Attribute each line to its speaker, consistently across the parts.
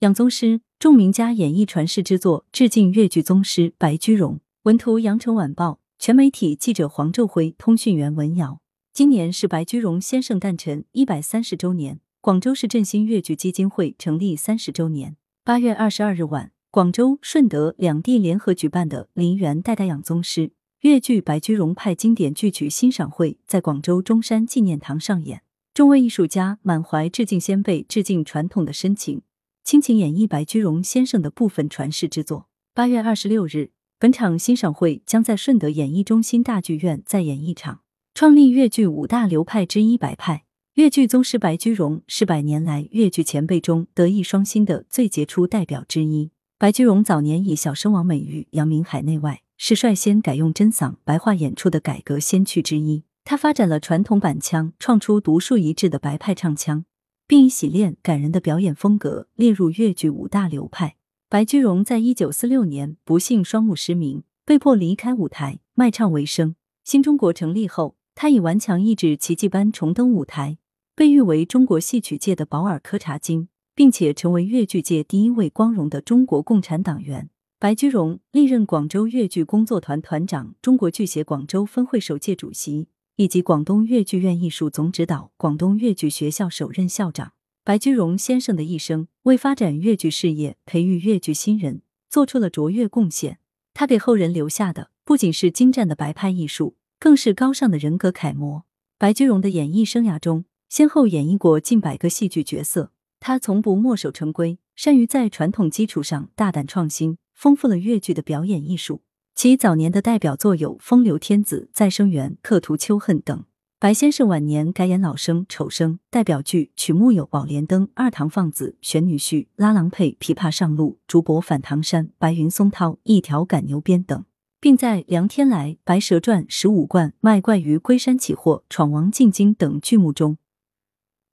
Speaker 1: 杨宗师，著名家演绎传世之作，致敬越剧宗师白居荣。文图：羊城晚报全媒体记者黄昼辉，通讯员文瑶。今年是白居荣先生诞辰一百三十周年，广州市振兴越剧基金会成立三十周年。八月二十二日晚，广州、顺德两地联合举办的《林园代代养宗师》越剧白居荣派经典剧曲欣赏会在广州中山纪念堂上演。众位艺术家满怀致敬先辈、致敬传统的深情，倾情演绎白居容先生的部分传世之作。八月二十六日，本场欣赏会将在顺德演艺中心大剧院再演一场。创立粤剧五大流派之一白派，粤剧宗师白居容是百年来粤剧前辈中德艺双馨的最杰出代表之一。白居容早年以小生王美玉扬名海内外，是率先改用真嗓白话演出的改革先驱之一。他发展了传统板腔，创出独树一帜的白派唱腔，并以洗练感人的表演风格列入粤剧五大流派。白居荣在一九四六年不幸双目失明，被迫离开舞台卖唱为生。新中国成立后，他以顽强意志奇迹般重登舞台，被誉为中国戏曲界的保尔柯察金，并且成为粤剧界第一位光荣的中国共产党员。白居荣历任广州粤剧工作团团长、中国剧协广州分会首届主席。以及广东粤剧院艺术总指导、广东粤剧学校首任校长白居荣先生的一生，为发展粤剧事业、培育粤剧新人做出了卓越贡献。他给后人留下的不仅是精湛的白派艺术，更是高尚的人格楷模。白居荣的演艺生涯中，先后演绎过近百个戏剧角色。他从不墨守成规，善于在传统基础上大胆创新，丰富了粤剧的表演艺术。其早年的代表作有《风流天子》《再生缘》《刻图秋恨》等。白先生晚年改演老生、丑生，代表剧曲目有《宝莲灯》《二堂放子》《玄女婿》《拉郎配》《琵琶上路》《竹帛反唐山》《白云松涛》《一条赶牛鞭》等，并在《梁天来》《白蛇传》《十五贯》《卖怪鱼》《龟山起货》《闯王进京》等剧目中，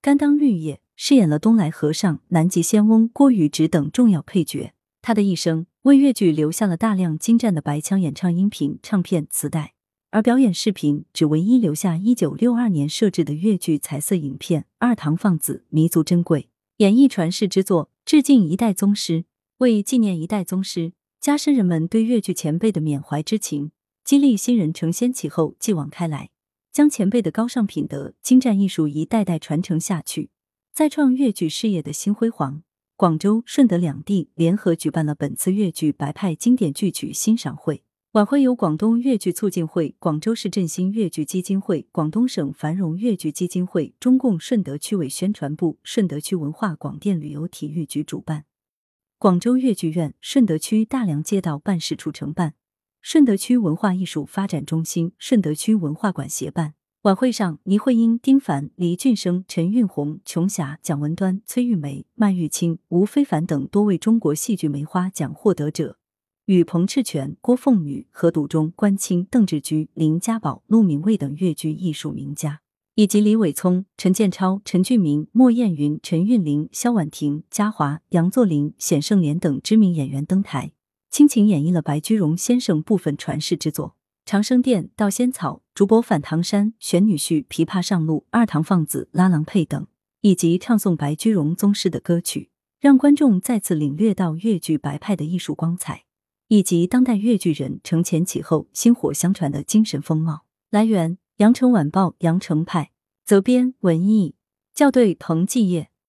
Speaker 1: 甘当绿叶，饰演了东来和尚、南极仙翁郭宇直等重要配角。他的一生。为粤剧留下了大量精湛的白腔演唱音频、唱片、磁带，而表演视频只唯一留下一九六二年设置的粤剧彩色影片《二堂放子》，弥足珍贵，演绎传世之作，致敬一代宗师，为纪念一代宗师，加深人们对粤剧前辈的缅怀之情，激励新人承先启后，继往开来，将前辈的高尚品德、精湛艺术一代代传承下去，再创粤剧事业的新辉煌。广州、顺德两地联合举办了本次粤剧白派经典剧曲欣赏会。晚会由广东粤剧促进会、广州市振兴粤剧基金会、广东省繁荣粤剧基金会、中共顺德区委宣传部、顺德区文化广电旅游体育局主办，广州粤剧院、顺德区大良街道办事处承办，顺德区文化艺术发展中心、顺德区文化馆协办。晚会上，倪慧英、丁凡、黎俊生、陈韵红、琼霞、蒋文端、崔玉梅、麦玉清、吴非凡等多位中国戏剧梅花奖获得者，与彭赤泉、郭凤女、何笃忠、关清、邓志居、林家宝、陆明卫等粤剧艺术名家，以及李伟聪、陈建超、陈俊明、莫艳云、陈韵玲、萧婉婷、嘉华、杨作霖、冼盛莲等知名演员登台，倾情演绎了白居荣先生部分传世之作。长生殿、盗仙草、竹帛反唐山、玄女婿、琵琶上路、二堂放子、拉郎配等，以及唱诵白居容宗师的歌曲，让观众再次领略到粤剧白派的艺术光彩，以及当代粤剧人承前启后、薪火相传的精神风貌。来源：羊城晚报·羊城派，责编：文艺，校对：彭继业。